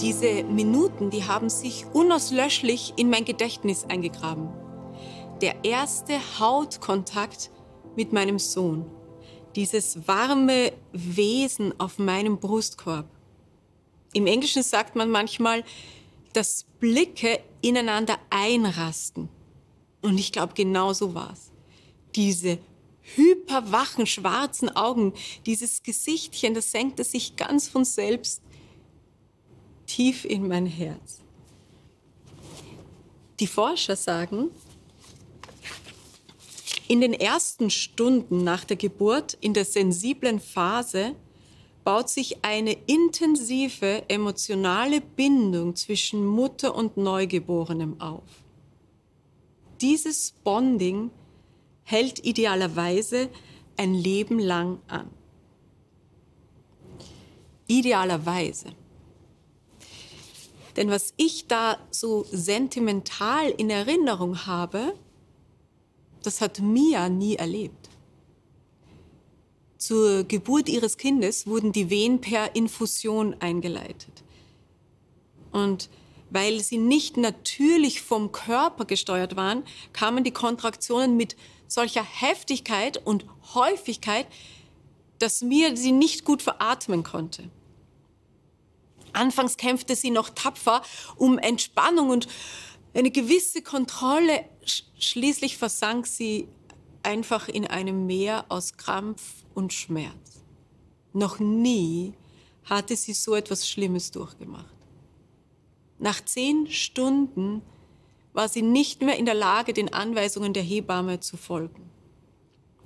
Diese Minuten, die haben sich unauslöschlich in mein Gedächtnis eingegraben. Der erste Hautkontakt mit meinem Sohn. Dieses warme Wesen auf meinem Brustkorb. Im Englischen sagt man manchmal, dass Blicke ineinander einrasten. Und ich glaube, genau so war's. Diese hyperwachen schwarzen Augen, dieses Gesichtchen, das senkte sich ganz von selbst tief in mein Herz. Die Forscher sagen, in den ersten Stunden nach der Geburt, in der sensiblen Phase, baut sich eine intensive emotionale Bindung zwischen Mutter und Neugeborenem auf. Dieses Bonding hält idealerweise ein Leben lang an. Idealerweise. Denn was ich da so sentimental in Erinnerung habe, das hat Mia nie erlebt. Zur Geburt ihres Kindes wurden die Wehen per Infusion eingeleitet. Und weil sie nicht natürlich vom Körper gesteuert waren, kamen die Kontraktionen mit solcher Heftigkeit und Häufigkeit, dass mir sie nicht gut veratmen konnte. Anfangs kämpfte sie noch tapfer um Entspannung und eine gewisse Kontrolle. Schließlich versank sie einfach in einem Meer aus Krampf und Schmerz. Noch nie hatte sie so etwas Schlimmes durchgemacht. Nach zehn Stunden war sie nicht mehr in der Lage, den Anweisungen der Hebamme zu folgen.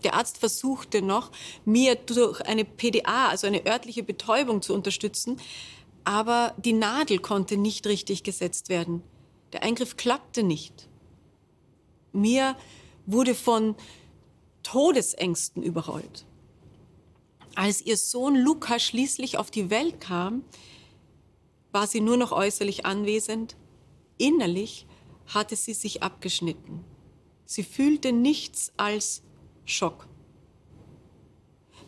Der Arzt versuchte noch, mir durch eine PDA, also eine örtliche Betäubung, zu unterstützen, aber die Nadel konnte nicht richtig gesetzt werden. Der Eingriff klappte nicht. Mir wurde von Todesängsten überrollt. Als ihr Sohn Luca schließlich auf die Welt kam, war sie nur noch äußerlich anwesend. Innerlich hatte sie sich abgeschnitten. Sie fühlte nichts als Schock.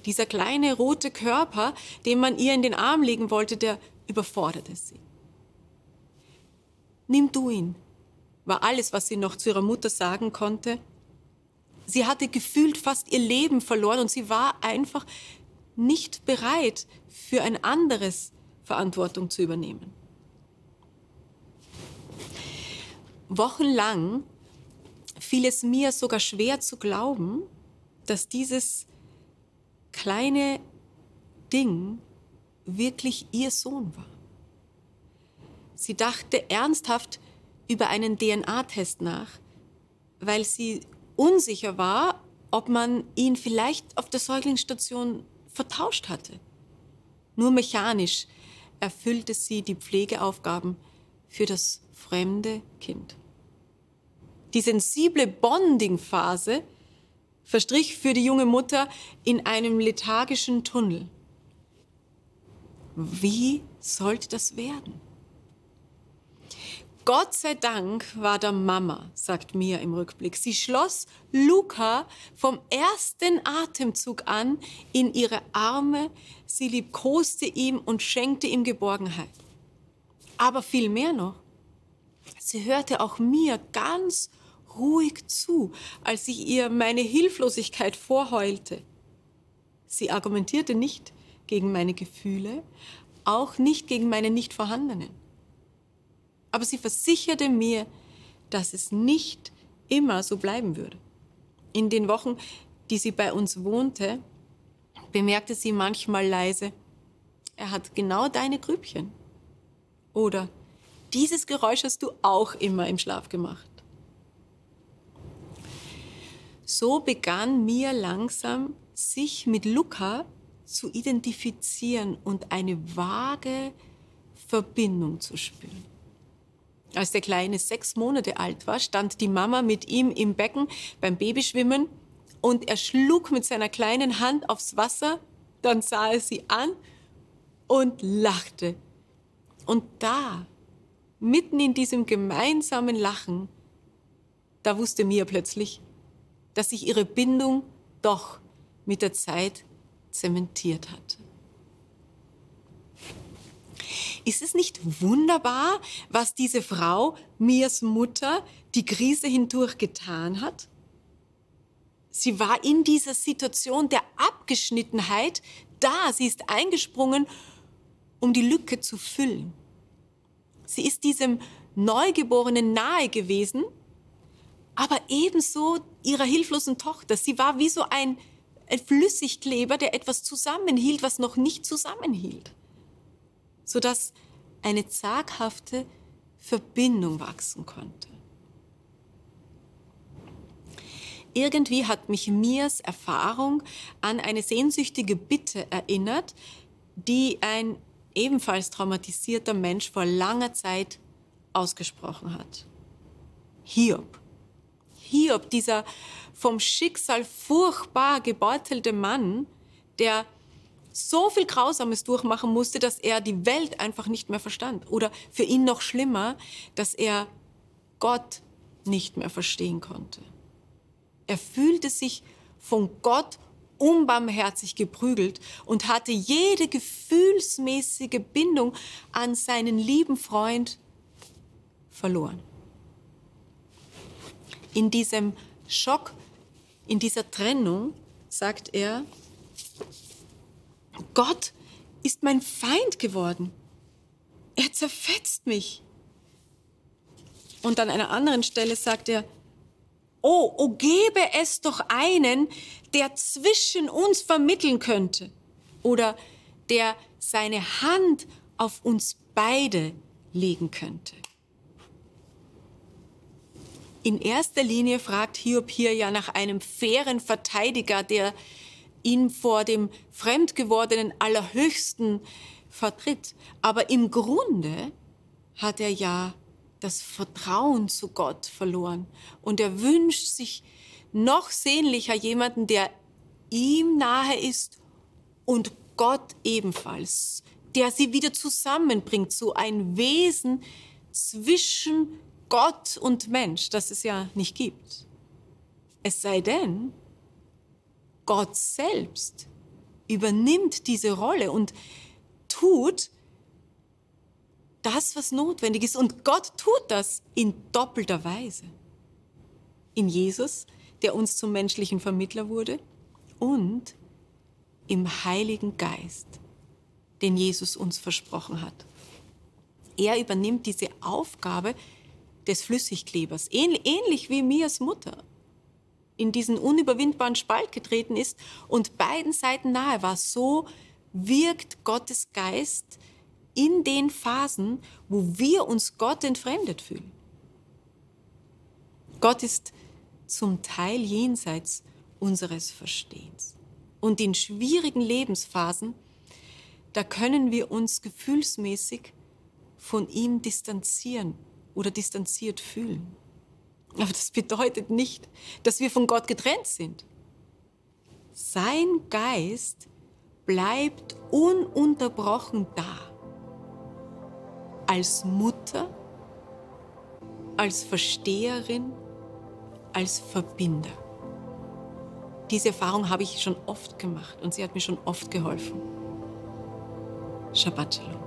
Dieser kleine rote Körper, den man ihr in den Arm legen wollte, der überforderte sie. Nimm du ihn, war alles, was sie noch zu ihrer Mutter sagen konnte. Sie hatte gefühlt fast ihr Leben verloren und sie war einfach nicht bereit, für ein anderes Verantwortung zu übernehmen. Wochenlang fiel es mir sogar schwer zu glauben, dass dieses kleine Ding wirklich ihr Sohn war. Sie dachte ernsthaft über einen DNA-Test nach, weil sie unsicher war, ob man ihn vielleicht auf der Säuglingsstation vertauscht hatte. Nur mechanisch erfüllte sie die Pflegeaufgaben für das fremde Kind. Die sensible Bonding-Phase verstrich für die junge Mutter in einem lethargischen Tunnel. Wie sollte das werden? Gott sei Dank war da Mama, sagt Mia im Rückblick. Sie schloss Luca vom ersten Atemzug an in ihre Arme, sie liebkoste ihm und schenkte ihm Geborgenheit. Aber viel mehr noch, sie hörte auch mir ganz ruhig zu, als ich ihr meine Hilflosigkeit vorheulte. Sie argumentierte nicht gegen meine Gefühle, auch nicht gegen meine nicht vorhandenen. Aber sie versicherte mir, dass es nicht immer so bleiben würde. In den Wochen, die sie bei uns wohnte, bemerkte sie manchmal leise, er hat genau deine Grübchen. Oder dieses Geräusch hast du auch immer im Schlaf gemacht. So begann mir langsam, sich mit Luca zu identifizieren und eine vage Verbindung zu spüren. Als der Kleine sechs Monate alt war, stand die Mama mit ihm im Becken beim Babyschwimmen und er schlug mit seiner kleinen Hand aufs Wasser, dann sah er sie an und lachte. Und da, mitten in diesem gemeinsamen Lachen, da wusste Mia plötzlich, dass sich ihre Bindung doch mit der Zeit zementiert hatte. ist es nicht wunderbar, was diese Frau, Mias Mutter, die Krise hindurch getan hat? Sie war in dieser Situation der Abgeschnittenheit da. Sie ist eingesprungen, um die Lücke zu füllen. Sie ist diesem Neugeborenen nahe gewesen, aber ebenso ihrer hilflosen Tochter. Sie war wie so ein, ein Flüssigkleber, der etwas zusammenhielt, was noch nicht zusammenhielt, sodass eine zaghafte Verbindung wachsen konnte. irgendwie hat mich Mias Erfahrung an eine sehnsüchtige Bitte erinnert, die ein ebenfalls traumatisierter Mensch vor langer Zeit ausgesprochen hat. Hiob. Hiob, dieser vom Schicksal furchtbar gebeutelte Mann, der so viel Grausames durchmachen musste, dass er die Welt einfach nicht mehr verstand. Oder für ihn noch schlimmer, dass er Gott nicht mehr verstehen konnte. Er fühlte sich von Gott unbarmherzig geprügelt und hatte jede gefühlsmäßige Bindung an seinen lieben Freund verloren. In diesem Schock, in dieser Trennung, sagt er, Gott ist mein Feind geworden. Er zerfetzt mich. Und an einer anderen Stelle sagt er, Oh, oh, gebe es doch einen, der zwischen uns vermitteln könnte oder der seine Hand auf uns beide legen könnte. In erster Linie fragt Hiob hier ja nach einem fairen Verteidiger, der ihn vor dem fremdgewordenen Allerhöchsten vertritt. Aber im Grunde hat er ja das Vertrauen zu Gott verloren. Und er wünscht sich noch sehnlicher jemanden, der ihm nahe ist und Gott ebenfalls, der sie wieder zusammenbringt, so ein Wesen zwischen Gott und Mensch, das es ja nicht gibt. Es sei denn, Gott selbst übernimmt diese Rolle und tut, das, was notwendig ist. Und Gott tut das in doppelter Weise. In Jesus, der uns zum menschlichen Vermittler wurde, und im Heiligen Geist, den Jesus uns versprochen hat. Er übernimmt diese Aufgabe des Flüssigklebers, ähnlich wie Mias Mutter in diesen unüberwindbaren Spalt getreten ist und beiden Seiten nahe war. So wirkt Gottes Geist in den Phasen, wo wir uns Gott entfremdet fühlen. Gott ist zum Teil jenseits unseres Verstehens. Und in schwierigen Lebensphasen, da können wir uns gefühlsmäßig von ihm distanzieren oder distanziert fühlen. Aber das bedeutet nicht, dass wir von Gott getrennt sind. Sein Geist bleibt ununterbrochen da als Mutter, als Versteherin, als Verbinder. Diese Erfahrung habe ich schon oft gemacht und sie hat mir schon oft geholfen. Shabbat Shalom.